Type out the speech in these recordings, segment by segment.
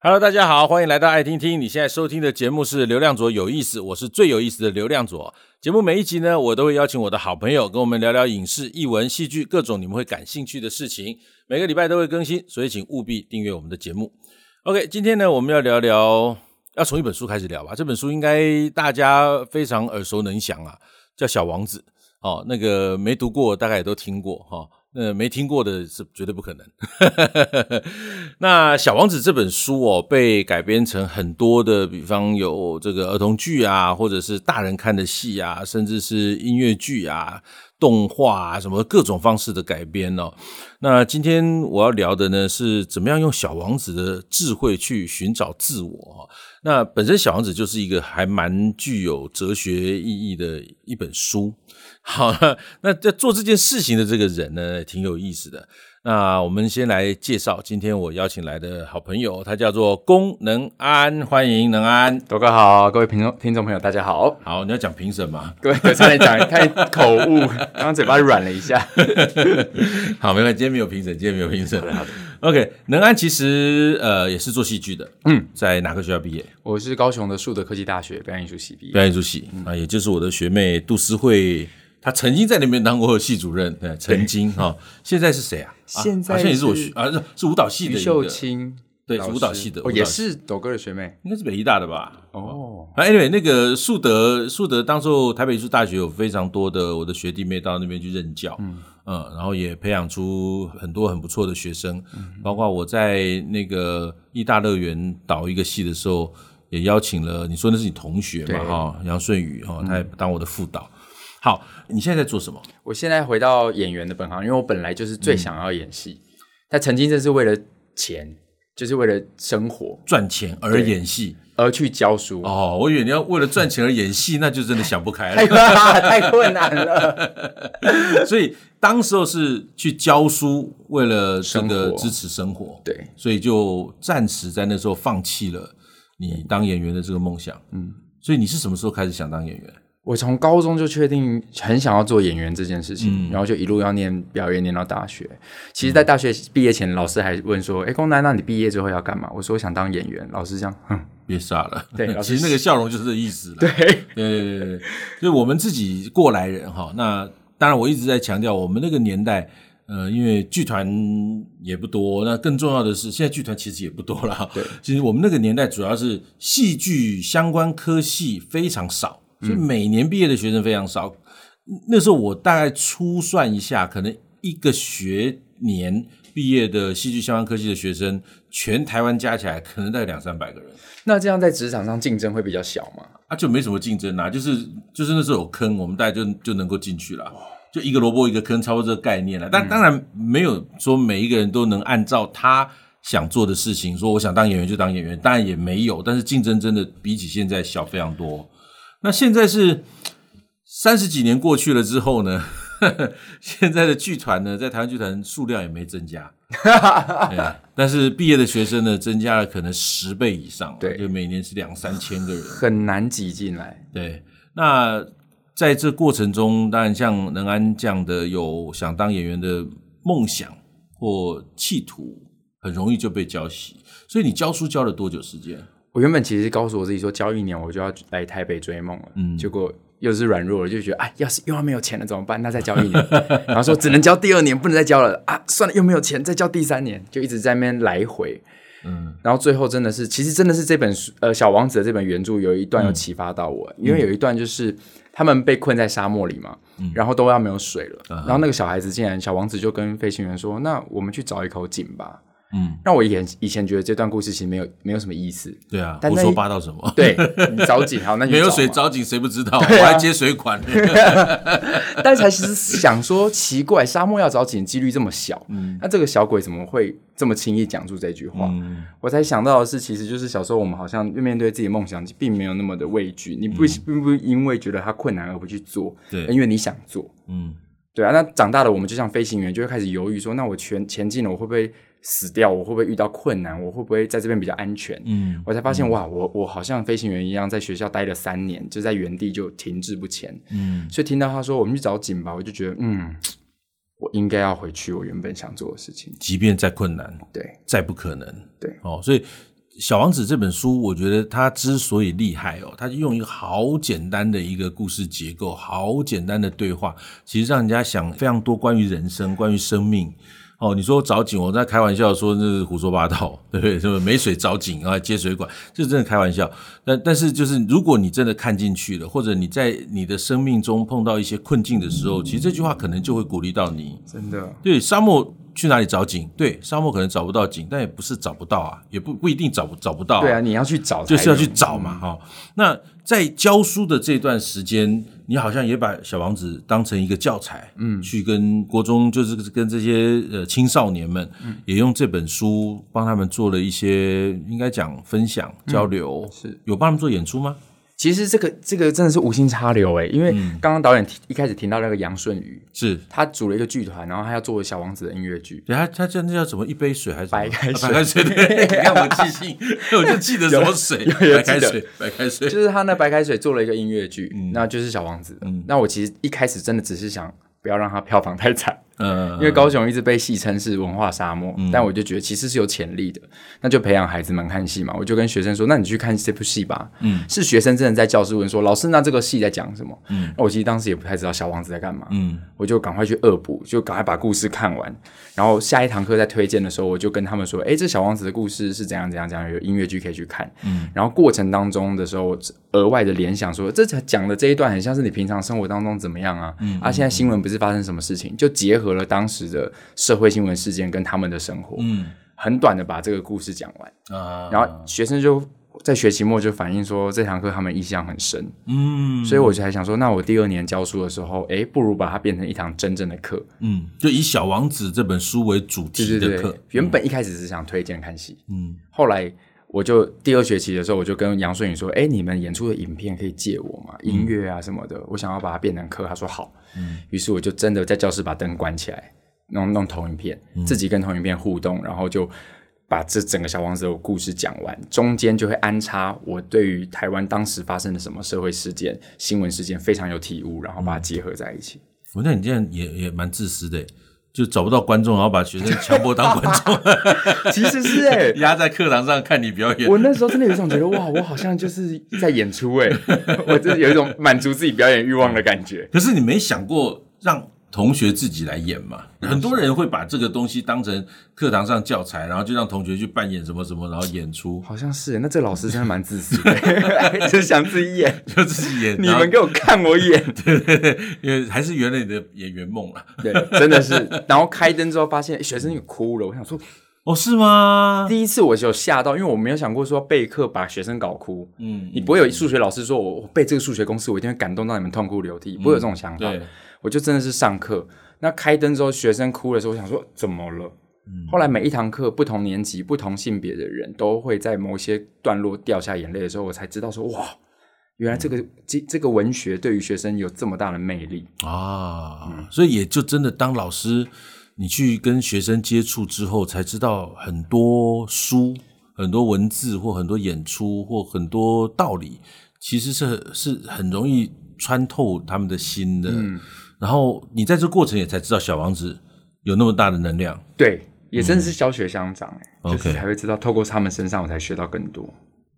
Hello，大家好，欢迎来到爱听听。你现在收听的节目是流量左有意思，我是最有意思的流量左。节目每一集呢，我都会邀请我的好朋友跟我们聊聊影视、译文、戏剧各种你们会感兴趣的事情。每个礼拜都会更新，所以请务必订阅我们的节目。OK，今天呢，我们要聊聊，要从一本书开始聊吧。这本书应该大家非常耳熟能详啊，叫《小王子》。哦，那个没读过，大概也都听过哈。哦呃，没听过的是绝对不可能。那《小王子》这本书哦，被改编成很多的，比方有这个儿童剧啊，或者是大人看的戏啊，甚至是音乐剧啊、动画啊，什么各种方式的改编哦。那今天我要聊的呢，是怎么样用小王子的智慧去寻找自我。那本身《小王子》就是一个还蛮具有哲学意义的一本书。好，那在做这件事情的这个人呢，挺有意思的。那我们先来介绍今天我邀请来的好朋友，他叫做龚能安，欢迎能安。多哥好，各位听众听众朋友，大家好。好，你要讲评审吗？各位，差点讲太口误，刚刚嘴巴软了一下。好，没关系，今天没有评审，今天没有评审。好的，OK，能安其实呃也是做戏剧的，嗯，在哪个学校毕业？我是高雄的树德科技大学表演艺术系毕业。表演艺术系啊，也就是我的学妹杜思慧。她曾经在那边当过系主任，对，曾经哈，现在是谁啊？现在好像也是我学啊，是是舞蹈系的秀清，对，是舞蹈系的，也是斗哥的学妹，应该是北艺大的吧？哦，啊，anyway，那个树德，树德当时候台北艺术大学有非常多的我的学弟妹到那边去任教，嗯嗯，然后也培养出很多很不错的学生，包括我在那个艺大乐园导一个戏的时候，也邀请了，你说那是你同学嘛？哈，杨顺宇哈，他也当我的副导。好，你现在在做什么？我现在回到演员的本行，因为我本来就是最想要演戏，嗯、但曾经这是为了钱，就是为了生活赚钱而演戏，而去教书。哦，我以为你要为了赚钱而演戏，那就真的想不开了，太，困难了。所以当时候是去教书，为了这个支持生活，生活对，所以就暂时在那时候放弃了你当演员的这个梦想。嗯，所以你是什么时候开始想当演员？我从高中就确定很想要做演员这件事情，嗯、然后就一路要念表演，念到大学。其实，在大学毕业前，老师还问说：“哎、嗯，龚南，那你毕业之后要干嘛？”我说：“我想当演员。”老师这样，哼，别傻了。对，其实那个笑容就是这意思了。对，对，对，对，就我们自己过来人哈。那当然，我一直在强调，我们那个年代，呃，因为剧团也不多，那更重要的是，现在剧团其实也不多了。对，其实我们那个年代主要是戏剧相关科系非常少。所以每年毕业的学生非常少，嗯、那时候我大概粗算一下，可能一个学年毕业的戏剧相关科技的学生，全台湾加起来可能大概两三百个人。那这样在职场上竞争会比较小吗？啊，就没什么竞争啊，就是就是那时候有坑，我们大概就就能够进去了，就一个萝卜一个坑，差不多这个概念了。但当然没有说每一个人都能按照他想做的事情，说我想当演员就当演员，当然也没有，但是竞争真的比起现在小非常多。那现在是三十几年过去了之后呢，呵 呵现在的剧团呢，在台湾剧团数量也没增加，对，但是毕业的学生呢，增加了可能十倍以上，对，就每年是两三千个人，很难挤进来。对，那在这过程中，当然像能安这样的有想当演员的梦想或企图，很容易就被浇熄。所以你教书教了多久时间？我原本其实告诉我自己说，交一年我就要来台北追梦了。嗯，结果又是软弱了，就觉得哎，要是又要没有钱了怎么办？那再交一年，然后说只能交第二年，不能再交了啊！算了，又没有钱，再交第三年，就一直在那边来回。嗯，然后最后真的是，其实真的是这本书，呃，《小王子》的这本原著有一段有启发到我，嗯、因为有一段就是他们被困在沙漠里嘛，嗯、然后都要没有水了，嗯、然后那个小孩子竟然，小王子就跟飞行员说：“那我们去找一口井吧。”嗯，让我以前以前觉得这段故事其实没有没有什么意思。对啊，胡说八道什么？对，你找井好，那你没有水找井谁不知道？我还接水管。但是才其实想说奇怪，沙漠要找井几率这么小，嗯，那这个小鬼怎么会这么轻易讲出这句话？嗯，我才想到的是，其实就是小时候我们好像面对自己梦想，并没有那么的畏惧。你不并不因为觉得它困难而不去做，对，因为你想做。嗯，对啊。那长大了，我们就像飞行员，就会开始犹豫说：那我前前进了，我会不会？死掉，我会不会遇到困难？我会不会在这边比较安全？嗯，我才发现、嗯、哇，我我好像飞行员一样，在学校待了三年，就在原地就停滞不前。嗯，所以听到他说我们去找井吧，我就觉得嗯，我应该要回去我原本想做的事情，即便再困难，对，再不可能，对。哦，所以小王子》这本书，我觉得它之所以厉害哦，它用一个好简单的一个故事结构，好简单的对话，其实让人家想非常多关于人生、关于生命。哦，你说找井，我在开玩笑说那是胡说八道，对不对？什么没水找井啊，接水管，这真的开玩笑。但但是就是，如果你真的看进去了，或者你在你的生命中碰到一些困境的时候，其实这句话可能就会鼓励到你。真的，对，沙漠。去哪里找井？对，沙漠可能找不到井，但也不是找不到啊，也不不一定找不找不到啊。对啊，你要去找，就是要去找嘛，哈、嗯。那在教书的这段时间，你好像也把小王子当成一个教材，嗯，去跟国中，就是跟这些呃青少年们，嗯，也用这本书帮他们做了一些，应该讲分享交流，嗯、是有帮他们做演出吗？其实这个这个真的是无心插柳诶，因为刚刚导演一开始听到那个杨顺宇，是他组了一个剧团，然后他要做小王子的音乐剧。对，他他叫那叫什么？一杯水还是白开水？白开水。对，你看我记性，我就记得什么水？白开水，白开水。就是他那白开水做了一个音乐剧，那就是小王子。嗯，那我其实一开始真的只是想不要让他票房太惨。嗯，因为高雄一直被戏称是文化沙漠，嗯、但我就觉得其实是有潜力的，那就培养孩子们看戏嘛。我就跟学生说：“那你去看这部戏吧。”嗯，是学生真的在教室问说：“老师，那这个戏在讲什么？”嗯，那我其实当时也不太知道小王子在干嘛。嗯，我就赶快去恶补，就赶快把故事看完。然后下一堂课在推荐的时候，我就跟他们说：“哎，这小王子的故事是怎样怎样怎样，有音乐剧可以去看。”嗯，然后过程当中的时候，额外的联想说：“这讲的这一段很像是你平常生活当中怎么样啊？嗯，啊，现在新闻不是发生什么事情，就结合了当时的。”社会新闻事件跟他们的生活，嗯，很短的把这个故事讲完啊，然后学生就在学期末就反映说，这堂课他们印象很深，嗯，所以我就还想说，那我第二年教书的时候，哎，不如把它变成一堂真正的课，嗯，就以《小王子》这本书为主题的课。对对对，原本一开始是想推荐看戏，嗯，后来我就第二学期的时候，我就跟杨顺宇说，哎，你们演出的影片可以借我吗？音乐啊什么的，嗯，我想要把它变成课。他说好，嗯，于是我就真的在教室把灯关起来。弄弄投影片，自己跟投影片互动，嗯、然后就把这整个小王子的故事讲完，中间就会安插我对于台湾当时发生的什么社会事件、新闻事件非常有体悟，然后把它结合在一起。我觉得你这样也也蛮自私的，就找不到观众，然后把学生强迫当观众。其实是哎，压在课堂上看你表演。我那时候真的有一种觉得哇，我好像就是在演出哎，我真的有一种满足自己表演欲望的感觉。可是你没想过让。同学自己来演嘛，很多人会把这个东西当成课堂上教材，然后就让同学去扮演什么什么，然后演出。好像是，那这个老师真的蛮自私的，就想自己演，就自己演。你们给我看我演，对对对，因为还是圆了你的演员梦了。对，真的是。然后开灯之后发现学生也哭了，我想说，哦，是吗？第一次我就吓到，因为我没有想过说备课把学生搞哭。嗯，你不会有数学老师说我背这个数学公式，我一定会感动到你们痛哭流涕，不会有这种想法。对。我就真的是上课，那开灯之后，学生哭的时候，我想说怎么了？嗯、后来每一堂课，不同年级、不同性别的人都会在某些段落掉下眼泪的时候，我才知道说哇，原来这个这、嗯、这个文学对于学生有这么大的魅力啊！嗯、所以也就真的当老师，你去跟学生接触之后，才知道很多书、很多文字或很多演出或很多道理，其实是是很容易穿透他们的心的。嗯然后你在这过程也才知道小王子有那么大的能量，对，也真是教学相长，嗯、就是才会知道，透过他们身上我才学到更多。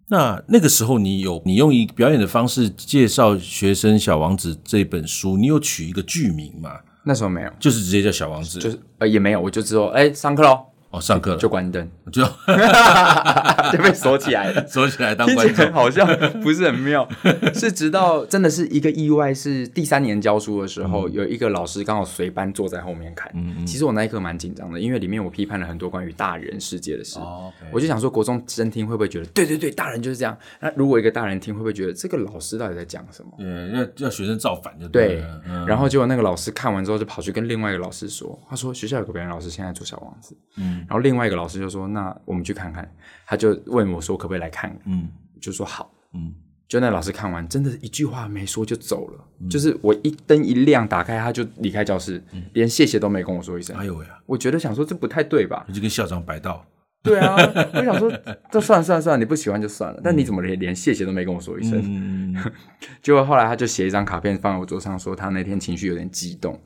那那个时候你有你用一表演的方式介绍学生小王子这本书，你有取一个剧名吗？那时候没有，就是直接叫小王子，就是呃也没有，我就知道哎上课喽。哦，上课了就关灯，就 就被锁起来了，锁起来当观众，好像不是很妙。是直到真的是一个意外，是第三年教书的时候，嗯、有一个老师刚好随班坐在后面看。嗯嗯，其实我那一刻蛮紧张的，因为里面我批判了很多关于大人世界的事。哦 okay、我就想说，国中生听会不会觉得，对对对，大人就是这样？那如果一个大人听，会不会觉得这个老师到底在讲什么？嗯，要要学生造反就对了。对，嗯、然后结果那个老师看完之后，就跑去跟另外一个老师说，他说学校有个表演老师现在做小王子。嗯。然后另外一个老师就说：“那我们去看看。”他就问我说：“可不可以来看？”嗯，就说好。嗯，就那老师看完，真的一句话没说就走了。嗯、就是我一灯一亮，打开他就离开教室，嗯、连谢谢都没跟我说一声。哎呦喂！我觉得想说这不太对吧？你就跟校长摆道。对啊，我想说这算了算了算了，你不喜欢就算了。嗯、但你怎么连连谢谢都没跟我说一声？嗯、结果后来他就写一张卡片放在我桌上，说他那天情绪有点激动。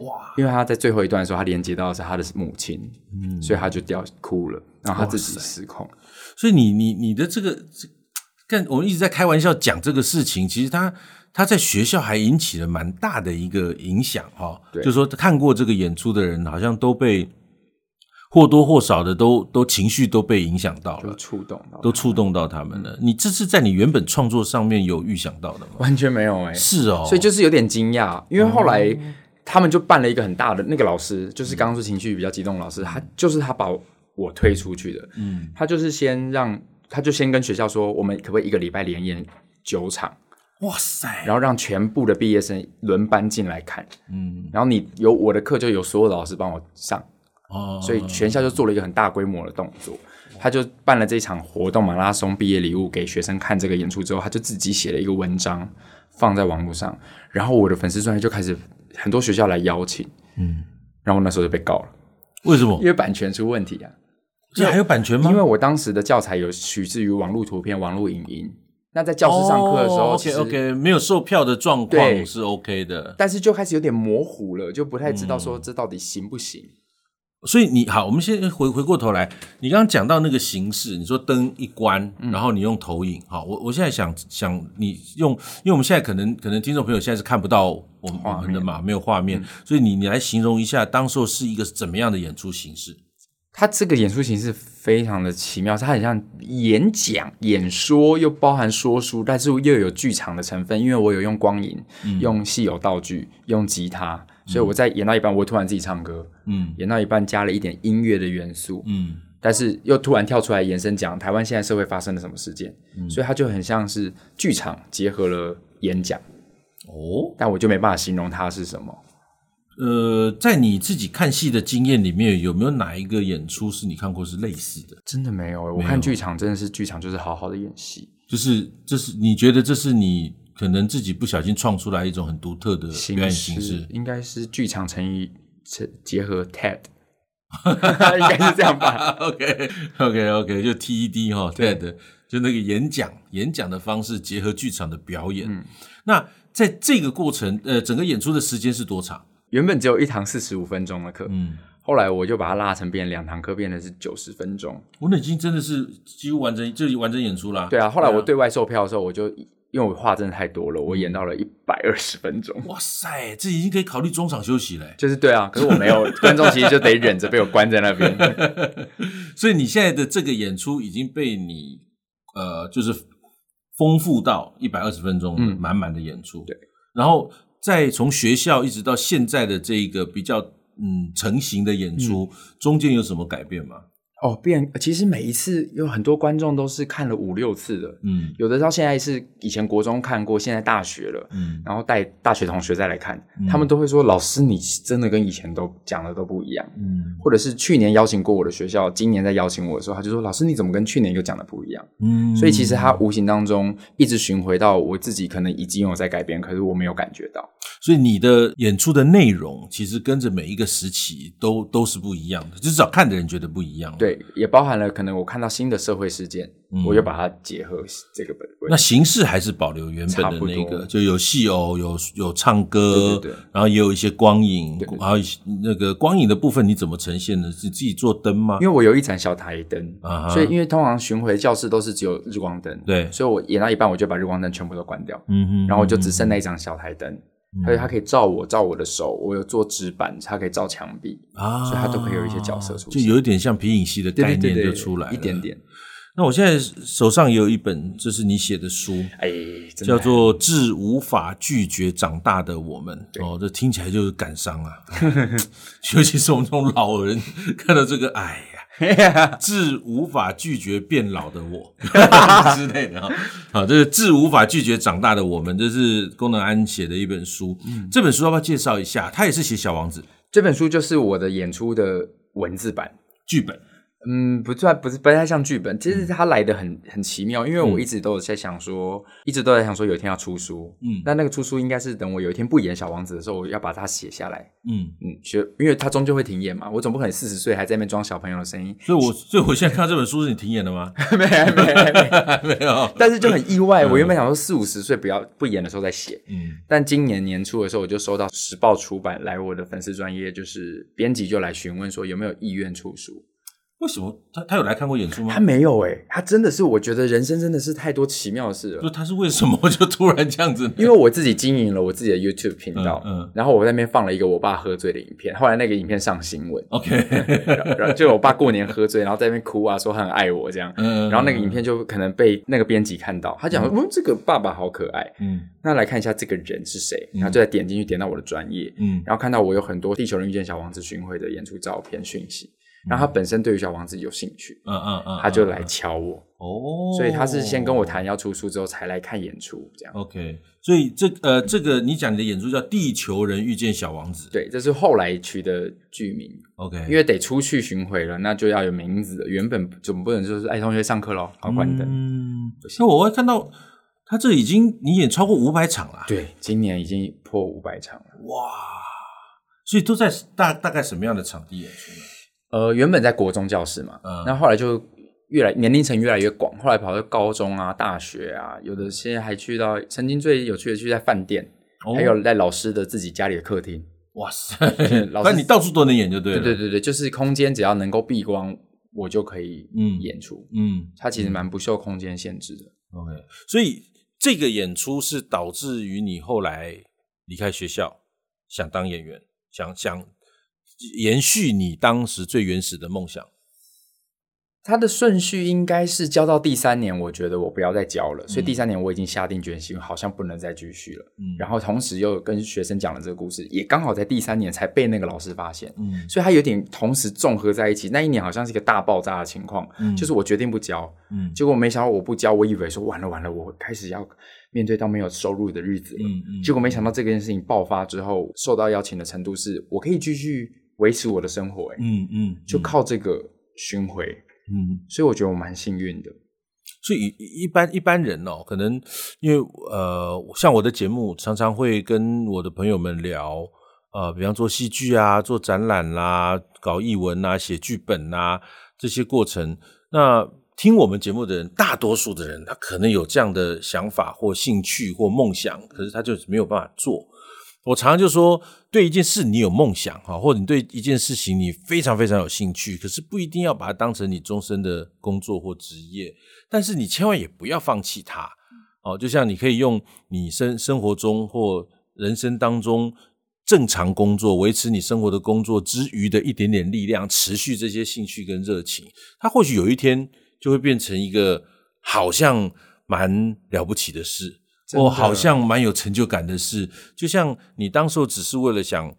哇！因为他在最后一段的时候，他连接到的是他的母亲，嗯，所以他就掉哭了，然后他自己失控。所以你你你的这个这，但我们一直在开玩笑讲这个事情，其实他他在学校还引起了蛮大的一个影响哈。对，就是说看过这个演出的人，好像都被或多或少的都都情绪都被影响到了，触动到，都触动到他们了。你这是在你原本创作上面有预想到的吗？完全没有哎、欸，是哦，所以就是有点惊讶，因为后来他们就办了一个很大的那个老师，就是刚刚说情绪比较激动的老师，他就是他把我推出去的，嗯，他就是先让，他就先跟学校说，我们可不可以一个礼拜连演九场？哇塞！然后让全部的毕业生轮班进来看，嗯，然后你有我的课，就有所有的老师帮我上，哦，所以全校就做了一个很大规模的动作，他就办了这场活动马拉松毕业礼物给学生看这个演出之后，他就自己写了一个文章放在网络上，然后我的粉丝专业就开始很多学校来邀请，嗯，然后那时候就被告了，为什么？因为版权出问题啊。这还有版权吗？因为我当时的教材有取自于网络图片、网络影音。那在教室上课的时候，OK OK，没有售票的状况是 OK 的，但是就开始有点模糊了，就不太知道说这到底行不行。嗯、所以你好，我们先回回过头来，你刚刚讲到那个形式，你说灯一关，然后你用投影，好，我我现在想想你用，因为我们现在可能可能听众朋友现在是看不到我们我们的嘛，没有画面，所以你你来形容一下，当时候是一个怎么样的演出形式？它这个演出形式非常的奇妙，它很像演讲、演说，又包含说书，但是又有剧场的成分。因为我有用光影、嗯、用戏有道具、用吉他，所以我在演到一半，我突然自己唱歌，嗯，演到一半加了一点音乐的元素，嗯，但是又突然跳出来延伸讲台湾现在社会发生了什么事件，嗯，所以它就很像是剧场结合了演讲，哦，但我就没办法形容它是什么。呃，在你自己看戏的经验里面，有没有哪一个演出是你看过是类似的？真的没有，我看剧场真的是剧场，就是好好的演戏。就是这是你觉得这是你可能自己不小心创出来一种很独特的表演形式？应该是剧场乘以结合 TED，应该是这样吧？OK OK OK，就 TED 哈，TED 就那个演讲演讲的方式结合剧场的表演。嗯，那在这个过程，呃，整个演出的时间是多长？原本只有一堂四十五分钟的课，嗯，后来我就把它拉成变两堂课，变成是九十分钟。我那已经真的是几乎完整，就完整演出了。对啊，后来我对外售票的时候，我就因为我话真的太多了，我演到了一百二十分钟。哇塞，这已经可以考虑中场休息了。就是对啊，可是我没有 观众，其实就得忍着被我关在那边。所以你现在的这个演出已经被你呃，就是丰富到一百二十分钟，嗯，满满的演出。对，然后。再从学校一直到现在的这一个比较嗯成型的演出，嗯、中间有什么改变吗？哦，变，其实每一次有很多观众都是看了五六次的，嗯，有的到现在是以前国中看过，现在大学了，嗯，然后带大学同学再来看，嗯、他们都会说：“老师，你真的跟以前都讲的都不一样。”嗯，或者是去年邀请过我的学校，今年再邀请我的时候，他就说：“老师，你怎么跟去年又讲的不一样？”嗯，所以其实他无形当中一直巡回到我自己，可能已经有在改变，可是我没有感觉到。所以你的演出的内容其实跟着每一个时期都都是不一样的，至少看的人觉得不一样。对，也包含了可能我看到新的社会事件，嗯、我就把它结合这个本。那形式还是保留原本的那个，就有戏偶，有有唱歌，对对对，然后也有一些光影，然后那个光影的部分你怎么呈现呢？是自己做灯吗？因为我有一盏小台灯啊，所以因为通常巡回教室都是只有日光灯，对，所以我演到一半我就把日光灯全部都关掉，嗯哼，然后我就只剩那一盏小台灯。所以它可以照我，照我的手，我有做纸板，它可以照墙壁啊，所以它都可以有一些角色出现，就有一点像皮影戏的概念就出来一点点。那我现在手上也有一本，这是你写的书，哎，叫做《致无法拒绝长大的我们》哦，这听起来就是感伤啊，尤其是我们这种老人看到这个，哎呀。致无法拒绝变老的我 之类的哈，好，这是致无法拒绝长大的我们，这是功能安写的一本书。嗯，这本书要不要介绍一下？他也是写小王子。这本书就是我的演出的文字版剧本。嗯，不算，不是不太像剧本。其实它来的很很奇妙，因为我一直都有在想说，嗯、一直都在想说，有一天要出书。嗯，但那个出书应该是等我有一天不演小王子的时候，我要把它写下来。嗯嗯，学，因为它终究会停演嘛，我总不可能四十岁还在那边装小朋友的声音。所以我，我所以我现在看到这本书是你停演的吗？没有没有 没有。但是就很意外，我原本想说四五十岁不要不演的时候再写。嗯，但今年年初的时候，我就收到时报出版来我的粉丝专业，就是编辑就来询问说有没有意愿出书。为什么？他他有来看过演出吗？他没有哎、欸，他真的是我觉得人生真的是太多奇妙的事了。就他是为什么？就突然这样子？因为我自己经营了我自己的 YouTube 频道，嗯，嗯，然后我在那边放了一个我爸喝醉的影片，后来那个影片上新闻，OK，然后就我爸过年喝醉，然后在那边哭啊，说他很爱我这样，嗯，然后那个影片就可能被那个编辑看到，他讲说，嗯，这个爸爸好可爱，嗯，那来看一下这个人是谁，然后就在点进去点到我的专业，嗯，然后看到我有很多地球人遇见小王子巡回的演出照片讯息。然后他本身对于小王子有兴趣，嗯嗯嗯，他就来敲我哦，所以他是先跟我谈要出书之后才来看演出这样。OK，所以这呃这个你讲你的演出叫《地球人遇见小王子》，对，这是后来取的剧名。OK，因为得出去巡回了，那就要有名字。原本总不能就是哎同学上课喽，好关灯。嗯，那我会看到他这已经你演超过五百场了，对，今年已经破五百场了。哇，所以都在大大概什么样的场地演出呢？呃，原本在国中教室嘛，嗯，那后来就越来年龄层越来越广，后来跑到高中啊、大学啊，有的现在还去到曾经最有趣的去在饭店，哦，还有在老师的自己家里的客厅。哇塞，老师你到处都能演就对了。对对对对，就是空间只要能够避光，我就可以嗯演出。嗯，它其实蛮不受空间限制的。OK，所以这个演出是导致于你后来离开学校，想当演员，想想。延续你当时最原始的梦想，它的顺序应该是教到第三年，我觉得我不要再教了，嗯、所以第三年我已经下定决心，好像不能再继续了。嗯，然后同时又跟学生讲了这个故事，也刚好在第三年才被那个老师发现。嗯，所以他有点同时综合在一起。那一年好像是一个大爆炸的情况，嗯，就是我决定不教，嗯，结果没想到我不教，我以为说完了完了，我开始要面对到没有收入的日子了。嗯嗯，结果没想到这件事情爆发之后，受到邀请的程度是我可以继续。维持我的生活，欸，嗯嗯，就靠这个巡回，嗯，所以我觉得我蛮幸运的。所以一般一般人哦，可能因为呃，像我的节目常常会跟我的朋友们聊，呃，比方做戏剧啊，做展览啦，搞艺文啊，写剧本啊这些过程。那听我们节目的人，大多数的人他可能有这样的想法或兴趣或梦想，可是他就是没有办法做。我常常就说，对一件事你有梦想哈，或者你对一件事情你非常非常有兴趣，可是不一定要把它当成你终身的工作或职业，但是你千万也不要放弃它。哦，就像你可以用你生生活中或人生当中正常工作维持你生活的工作之余的一点点力量，持续这些兴趣跟热情，它或许有一天就会变成一个好像蛮了不起的事。我好像蛮有成就感的是，就像你当时候只是为了想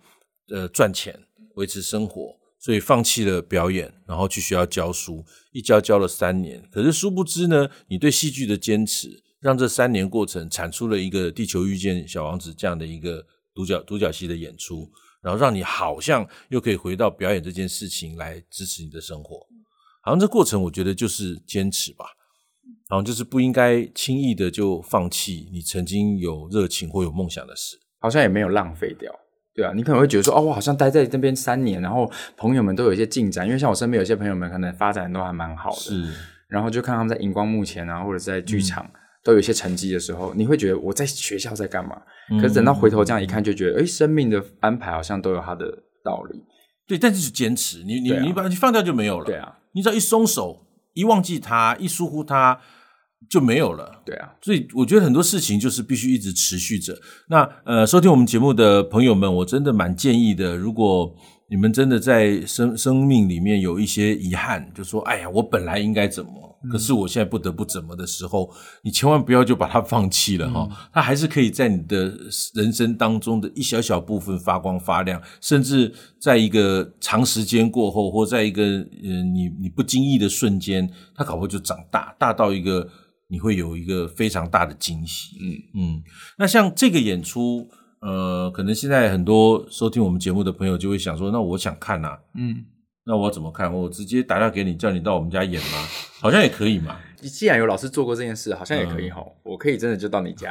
呃赚钱维持生活，所以放弃了表演，然后去学校教书，一教教了三年。可是殊不知呢，你对戏剧的坚持，让这三年过程产出了一个《地球遇见小王子》这样的一个独角独角戏的演出，然后让你好像又可以回到表演这件事情来支持你的生活。好像这过程，我觉得就是坚持吧。然后就是不应该轻易的就放弃你曾经有热情或有梦想的事，好像也没有浪费掉，对啊，你可能会觉得说，哦，我好像待在那边三年，然后朋友们都有一些进展，因为像我身边有些朋友们可能发展都还蛮好的，是，然后就看他们在荧光幕前啊，或者在剧场、嗯、都有一些成绩的时候，你会觉得我在学校在干嘛？嗯、可是等到回头这样一看，就觉得，哎，生命的安排好像都有它的道理，对，但是是坚持，你你、啊、你把你放掉就没有了，对啊，你只要一松手，一忘记它，一疏忽它。就没有了，对啊，所以我觉得很多事情就是必须一直持续着。那呃，收听我们节目的朋友们，我真的蛮建议的，如果你们真的在生生命里面有一些遗憾，就说哎呀，我本来应该怎么，可是我现在不得不怎么的时候，嗯、你千万不要就把它放弃了哈，嗯、它还是可以在你的人生当中的一小小部分发光发亮，甚至在一个长时间过后，或在一个嗯、呃、你你不经意的瞬间，它搞不好就长大，大到一个。你会有一个非常大的惊喜，嗯。嗯。那像这个演出，呃，可能现在很多收听我们节目的朋友就会想说，那我想看啊，嗯，那我怎么看？我直接打电话给你，叫你到我们家演吗？好像也可以嘛。你既然有老师做过这件事，好像也可以吼。嗯、我可以真的就到你家。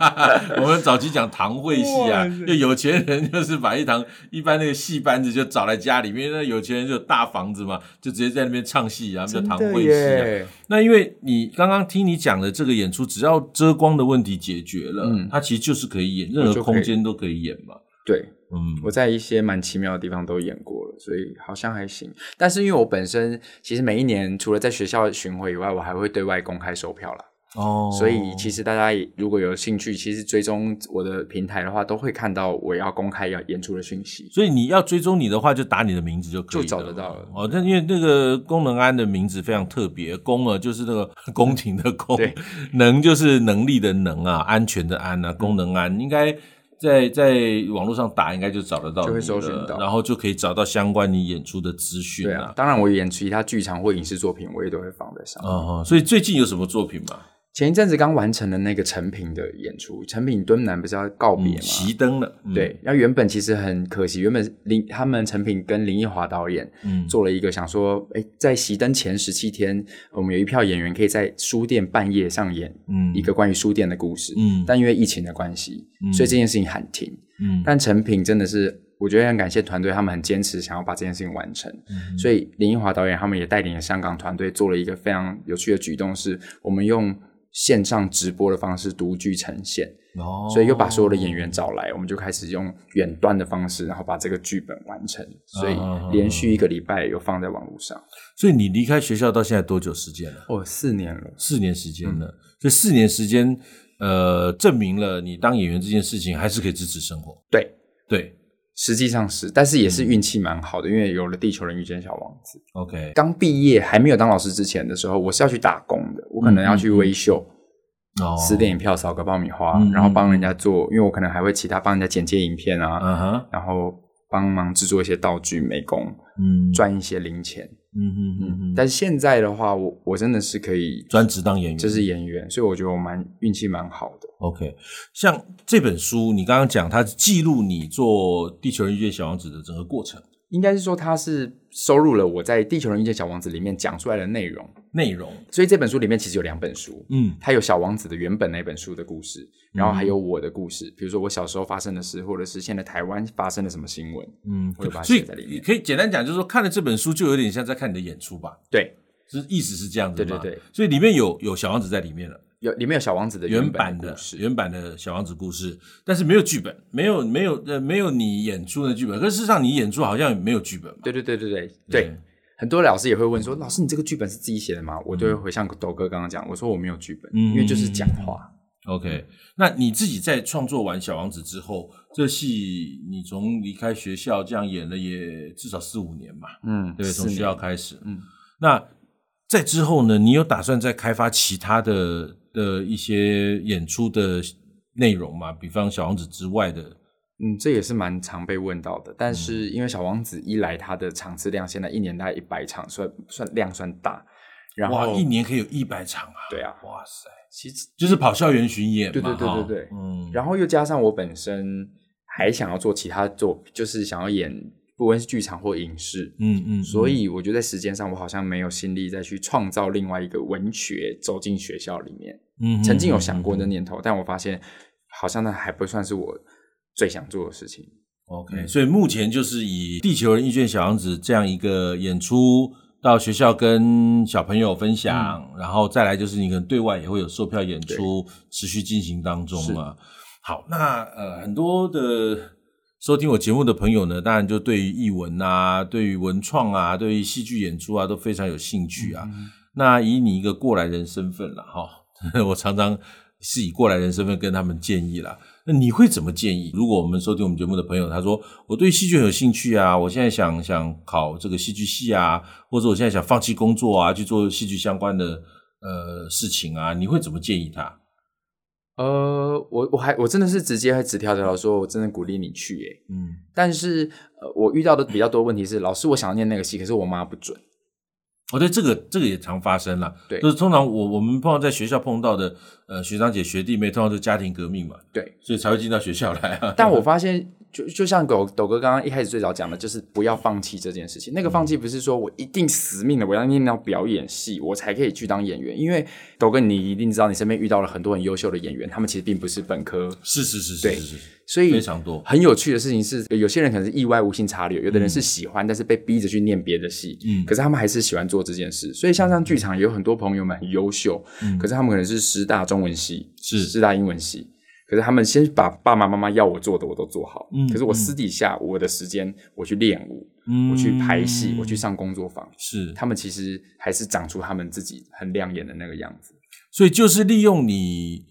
我们早期讲堂会戏啊，塞就有钱人就是把一堂一般那个戏班子就找来家里面，那有钱人就有大房子嘛，就直接在那边唱戏，啊叫堂会戏啊。那因为你刚刚听你讲的这个演出，只要遮光的问题解决了，嗯，它其实就是可以演，任何空间都可以演嘛。对，嗯，我在一些蛮奇妙的地方都演过了，所以好像还行。但是因为我本身其实每一年除了在学校巡回以外，我还会对外公开售票啦。哦，所以其实大家如果有兴趣，其实追踪我的平台的话，都会看到我要公开要演出的讯息。所以你要追踪你的话，就打你的名字就可以，就找得到了。哦，但因为那个功能安的名字非常特别，宫啊就是那个 宫廷的宫，能就是能力的能啊，安全的安啊，功能安应该。在在网络上打，应该就找得到，就会搜寻到，然后就可以找到相关你演出的资讯。对啊，当然我演其他剧场或影视作品，我也都会放在上面。哦，所以最近有什么作品吗？前一阵子刚完成了那个成品的演出，成品敦南不是要告别吗？熄灯了。嗯、对，那原本其实很可惜，原本林他们成品跟林奕华导演嗯。做了一个想说，哎，在熄灯前十七天，我们有一票演员可以在书店半夜上演嗯。一个关于书店的故事嗯，但因为疫情的关系，嗯、所以这件事情喊停。嗯，但成品真的是我觉得很感谢团队，他们很坚持想要把这件事情完成，嗯、所以林奕华导演他们也带领了香港团队做了一个非常有趣的举动，是我们用。线上直播的方式独具呈现，哦，所以又把所有的演员找来，我们就开始用远端的方式，然后把这个剧本完成。所以连续一个礼拜又放在网络上。所以你离开学校到现在多久时间了？哦，四年了，四年时间了。嗯、所以四年时间，呃，证明了你当演员这件事情还是可以支持生活。对对。实际上是，但是也是运气蛮好的，嗯、因为有了《地球人遇见小王子》。OK，刚毕业还没有当老师之前的时候，我是要去打工的，我可能要去微秀，撕电影票、扫个爆米花，嗯、然后帮人家做，因为我可能还会其他帮人家剪接影片啊，嗯、哼然后帮忙制作一些道具、美工，嗯，赚一些零钱。嗯哼嗯哼，但是现在的话，我我真的是可以专职当演员，就是演员，所以我觉得我蛮运气蛮好的。OK，像这本书，你刚刚讲，它记录你做《地球人遇见小王子》的整个过程。应该是说，它是收录了我在《地球人遇见小王子》里面讲出来的内容。内容，所以这本书里面其实有两本书。嗯，它有小王子的原本那本书的故事，然后还有我的故事，嗯、比如说我小时候发生的事，或者是现在台湾发生了什么新闻。嗯，我就把它写在里面。可以简单讲，就是说看了这本书，就有点像在看你的演出吧？对，是意思是这样子。对对对，所以里面有有小王子在里面了。有里面有小王子的原版的原版的小王子故事，但是没有剧本，没有没有呃没有你演出的剧本。可是事实上你演出好像没有剧本嘛？对对对对对对，很多老师也会问说：“老师，你这个剧本是自己写的吗？”我就会回像斗哥刚刚讲，我说我没有剧本，因为就是讲话。OK，那你自己在创作完小王子之后，这戏你从离开学校这样演了也至少四五年嘛？嗯，对，从学校开始。嗯，那在之后呢？你有打算再开发其他的？的一些演出的内容吗，比方小王子之外的，嗯，这也是蛮常被问到的。但是因为小王子一来，他的场次量现在一年大概一百场，算算量算大。然后哇，一年可以有一百场啊！对啊，哇塞，其实就是跑校园巡演嘛，对对对对对，嗯。然后又加上我本身还想要做其他作，就是想要演。不管是剧场或影视，嗯嗯，所以我觉得在时间上，我好像没有心力再去创造另外一个文学走进学校里面。嗯，曾经有想过那念头，但我发现好像那还不算是我最想做的事情。OK，所以目前就是以《地球人遇见小王子》这样一个演出到学校跟小朋友分享，然后再来就是你可能对外也会有售票演出持续进行当中嘛。好，那呃很多的。收听我节目的朋友呢，当然就对于译文啊，对于文创啊，对于戏剧演出啊，都非常有兴趣啊。嗯、那以你一个过来人身份了哈，我常常是以过来人身份跟他们建议啦。那你会怎么建议？如果我们收听我们节目的朋友，他说我对戏剧很有兴趣啊，我现在想想考这个戏剧系啊，或者我现在想放弃工作啊，去做戏剧相关的呃事情啊，你会怎么建议他？呃，我我还我真的是直接还直条条说，我真的鼓励你去耶。嗯，但是呃，我遇到的比较多问题是，老师我想要念那个戏，可是我妈不准。哦，对，这个这个也常发生啦。对，就是通常我我们碰到在学校碰到的呃学长姐学弟妹，通常都家庭革命嘛。对，所以才会进到学校来啊。但我发现。就就像狗斗哥刚刚一开始最早讲的，就是不要放弃这件事情。那个放弃不是说我一定死命的我要念到表演系，我才可以去当演员。因为狗哥，你一定知道，你身边遇到了很多很优秀的演员，他们其实并不是本科。是是是是是是。所以非常多很有趣的事情是，有些人可能是意外无心插柳，有的人是喜欢，但是被逼着去念别的系。嗯。可是他们还是喜欢做这件事。所以像像剧场也有很多朋友们很优秀，嗯。可是他们可能是师大中文系，是师大英文系。可是他们先把爸爸妈妈要我做的我都做好，嗯，可是我私底下我的时间我去练舞，嗯，我去拍戏，我去上工作坊，是。他们其实还是长出他们自己很亮眼的那个样子。所以就是利用你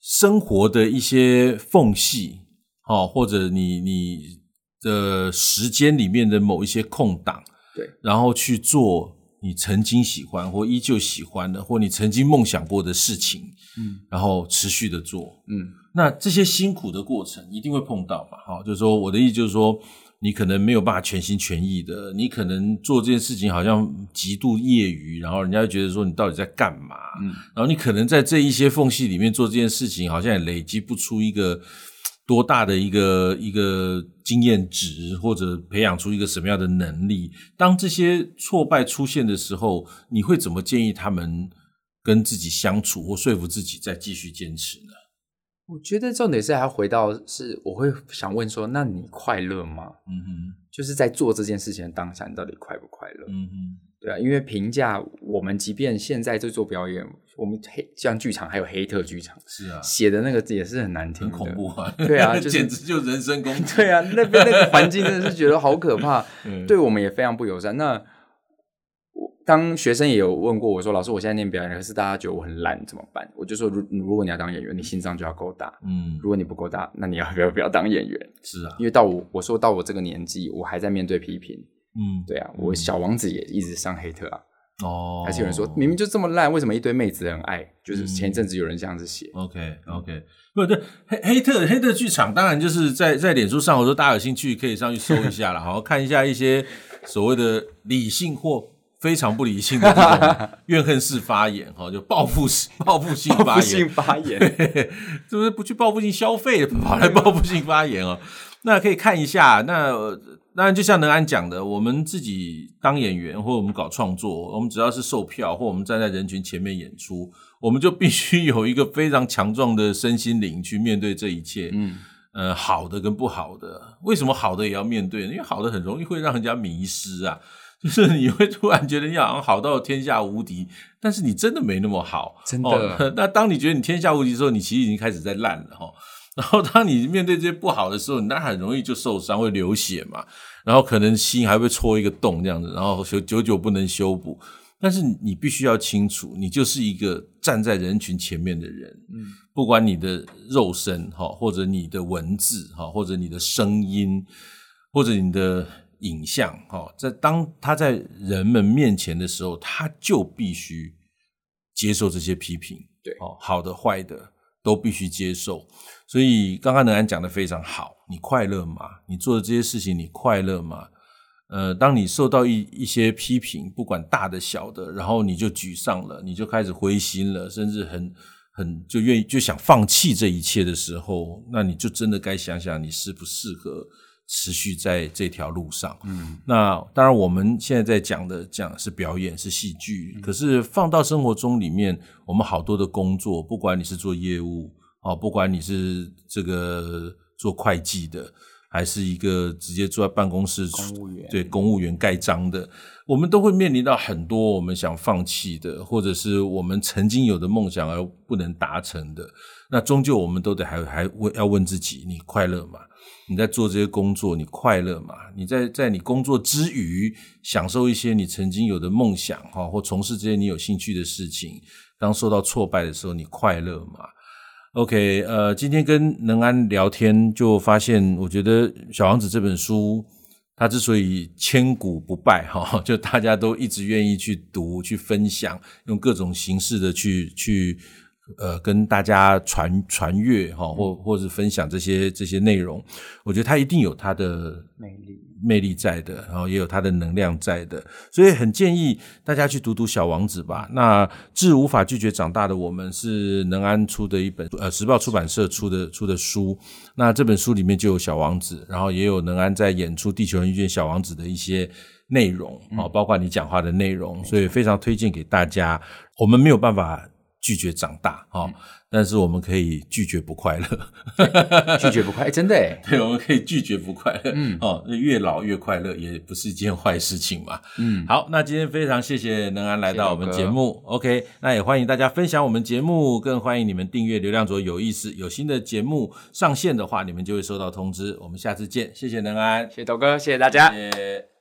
生活的一些缝隙，哦，或者你你的时间里面的某一些空档，对，然后去做你曾经喜欢或依旧喜欢的，或你曾经梦想过的事情，嗯，然后持续的做，嗯，那这些辛苦的过程一定会碰到嘛，好，就是说我的意思就是说，你可能没有办法全心全意的，你可能做这件事情好像极度业余，然后人家就觉得说你到底在干嘛，嗯，然后你可能在这一些缝隙里面做这件事情，好像也累积不出一个多大的一个一个经验值，或者培养出一个什么样的能力。当这些挫败出现的时候，你会怎么建议他们跟自己相处，或说服自己再继续坚持呢？我觉得重点是还要回到是，我会想问说，那你快乐吗？嗯哼，就是在做这件事情的当下，你到底快不快乐？嗯哼，对啊，因为评价我们，即便现在在做表演，我们黑像剧场还有黑特剧场，是啊，写的那个字也是很难听，很恐怖啊！对啊，就是、简直就人身攻 击。对啊，那边那个环境真的是觉得好可怕，嗯、对我们也非常不友善。那我当学生也有问过我说：“老师，我现在念表演，可是大家觉得我很烂，怎么办？”我就说：“如如果你要当演员，你心脏就要够大。嗯，如果你不够大，那你要不要不要当演员？是啊，因为到我我说到我这个年纪，我还在面对批评。嗯，对啊，我小王子也一直上黑特啊。哦，还是有人说明明就这么烂，为什么一堆妹子很爱？就是前一阵子有人这样子写。嗯、OK OK，不对，黑黑特黑特剧场当然就是在在脸书上，我说大家有兴趣可以上去搜一下了，好好看一下一些所谓的理性或。非常不理性的这种怨恨式发言，哈，就报复式、报复性发言，报复性发言，是不是不去报复性消费，跑来报复性发言哦？那可以看一下。那当然，就像能安讲的，我们自己当演员，或者我们搞创作，我们只要是售票，或我们站在人群前面演出，我们就必须有一个非常强壮的身心灵去面对这一切。嗯，呃，好的跟不好的，为什么好的也要面对呢？因为好的很容易会让人家迷失啊。就是你会突然觉得你好像好到天下无敌，但是你真的没那么好，真的。哦、那当你觉得你天下无敌的时候，你其实已经开始在烂了哈。然后当你面对这些不好的时候，你那很容易就受伤，会流血嘛。然后可能心还会戳一个洞这样子，然后久久不能修补。但是你必须要清楚，你就是一个站在人群前面的人，嗯，不管你的肉身哈，或者你的文字哈，或者你的声音，或者你的。影像，哈，在当他在人们面前的时候，他就必须接受这些批评，对，哦，好的、坏的都必须接受。所以刚刚能安讲得非常好，你快乐吗？你做的这些事情，你快乐吗？呃，当你受到一一些批评，不管大的小的，然后你就沮丧了，你就开始灰心了，甚至很很就愿意就想放弃这一切的时候，那你就真的该想想你适不适合。持续在这条路上，嗯，那当然我们现在在讲的讲是表演是戏剧，嗯，可是放到生活中里面，我们好多的工作，不管你是做业务哦，不管你是这个做会计的，还是一个直接坐在办公室公务员，对公务员盖章的，我们都会面临到很多我们想放弃的，或者是我们曾经有的梦想而不能达成的，那终究我们都得还还问要问自己，你快乐吗？你在做这些工作，你快乐吗？你在在你工作之余，享受一些你曾经有的梦想，哈，或从事这些你有兴趣的事情。当受到挫败的时候，你快乐吗？OK，呃，今天跟能安聊天，就发现，我觉得《小王子》这本书，它之所以千古不败，哈，就大家都一直愿意去读、去分享，用各种形式的去去。呃，跟大家传传阅哈，或或是分享这些这些内容，我觉得它一定有它的魅力魅力在的，然后也有它的能量在的，所以很建议大家去读读《小王子》吧。那致无法拒绝长大的我们是能安出的一本呃时报出版社出的出的书，那这本书里面就有小王子，然后也有能安在演出《地球人遇见小王子》的一些内容啊，包括你讲话的内容，所以非常推荐给大家。我们没有办法。拒绝长大哈。但是我们可以拒绝不快乐，拒绝不快乐，真的哎，对，我们可以拒绝不快乐，嗯，哦，越老越快乐也不是一件坏事情嘛，嗯，好，那今天非常谢谢能安来到我们节目，OK，那也欢迎大家分享我们节目，更欢迎你们订阅流量左有意思，有新的节目上线的话，你们就会收到通知，我们下次见，谢谢能安，谢谢斗哥，谢谢大家。谢谢